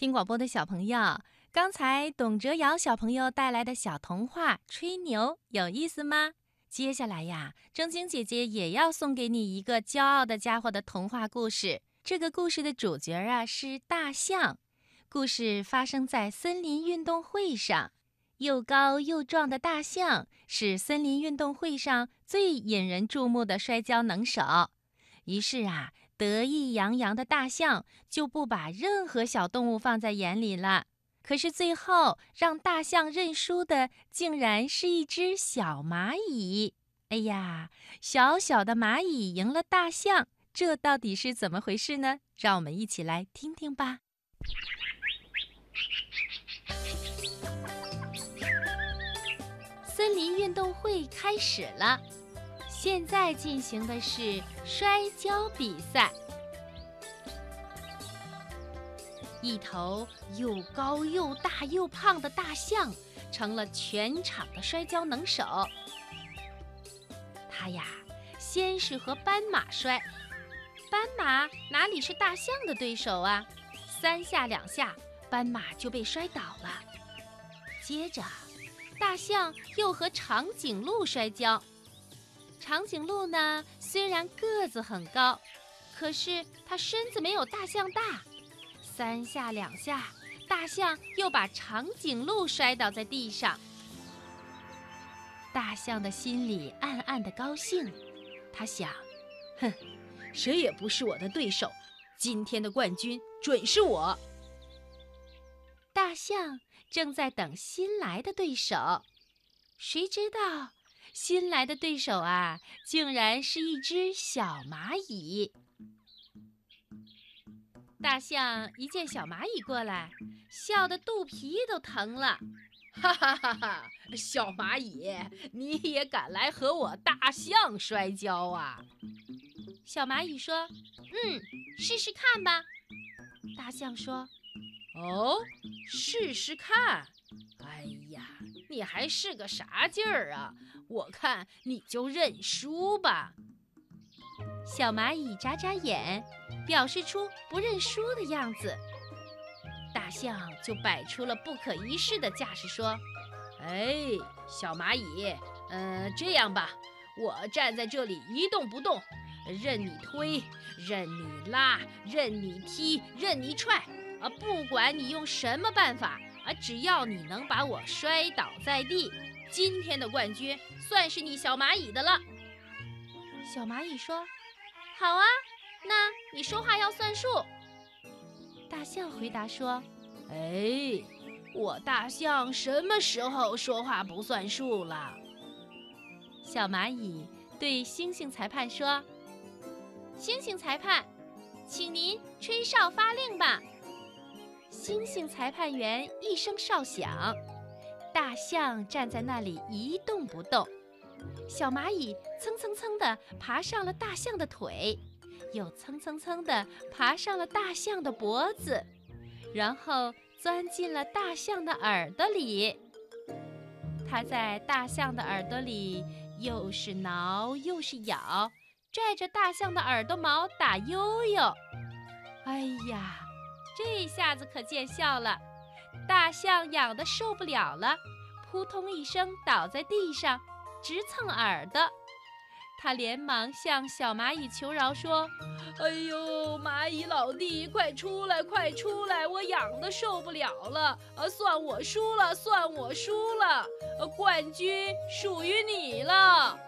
听广播的小朋友，刚才董哲瑶小朋友带来的小童话《吹牛》有意思吗？接下来呀，正晶姐姐也要送给你一个骄傲的家伙的童话故事。这个故事的主角啊是大象。故事发生在森林运动会上，又高又壮的大象是森林运动会上最引人注目的摔跤能手。于是啊。得意洋洋的大象就不把任何小动物放在眼里了。可是最后让大象认输的，竟然是一只小蚂蚁。哎呀，小小的蚂蚁赢了大象，这到底是怎么回事呢？让我们一起来听听吧。森林运动会开始了。现在进行的是摔跤比赛。一头又高又大又胖的大象成了全场的摔跤能手。他呀，先是和斑马摔，斑马哪里是大象的对手啊？三下两下，斑马就被摔倒了。接着，大象又和长颈鹿摔跤。长颈鹿呢，虽然个子很高，可是它身子没有大象大。三下两下，大象又把长颈鹿摔倒在地上。大象的心里暗暗的高兴，他想：哼，谁也不是我的对手，今天的冠军准是我。大象正在等新来的对手，谁知道？新来的对手啊，竟然是一只小蚂蚁。大象一见小蚂蚁过来，笑得肚皮都疼了。哈哈哈哈！小蚂蚁，你也敢来和我大象摔跤啊？小蚂蚁说：“嗯，试试看吧。”大象说：“哦，试试看。哎呀，你还是个啥劲儿啊？”我看你就认输吧。小蚂蚁眨眨眼，表示出不认输的样子。大象就摆出了不可一世的架势，说：“哎，小蚂蚁，嗯，这样吧，我站在这里一动不动，任你推，任你拉，任你踢，任你踹，啊，不管你用什么办法，啊，只要你能把我摔倒在地。”今天的冠军算是你小蚂蚁的了。小蚂蚁说：“好啊，那你说话要算数。”大象回答说：“哎，我大象什么时候说话不算数了？”小蚂蚁对猩猩裁判说：“猩猩裁判，请您吹哨发令吧。”猩猩裁判员一声哨响。大象站在那里一动不动，小蚂蚁蹭蹭蹭地爬上了大象的腿，又蹭蹭蹭地爬上了大象的脖子，然后钻进了大象的耳朵里。它在大象的耳朵里又是挠又是咬，拽着大象的耳朵毛打悠悠。哎呀，这下子可见笑了。大象痒得受不了了，扑通一声倒在地上，直蹭耳朵。他连忙向小蚂蚁求饶说：“哎呦，蚂蚁老弟，快出来，快出来！我痒得受不了了。啊，算我输了，算我输了。冠军属于你了。”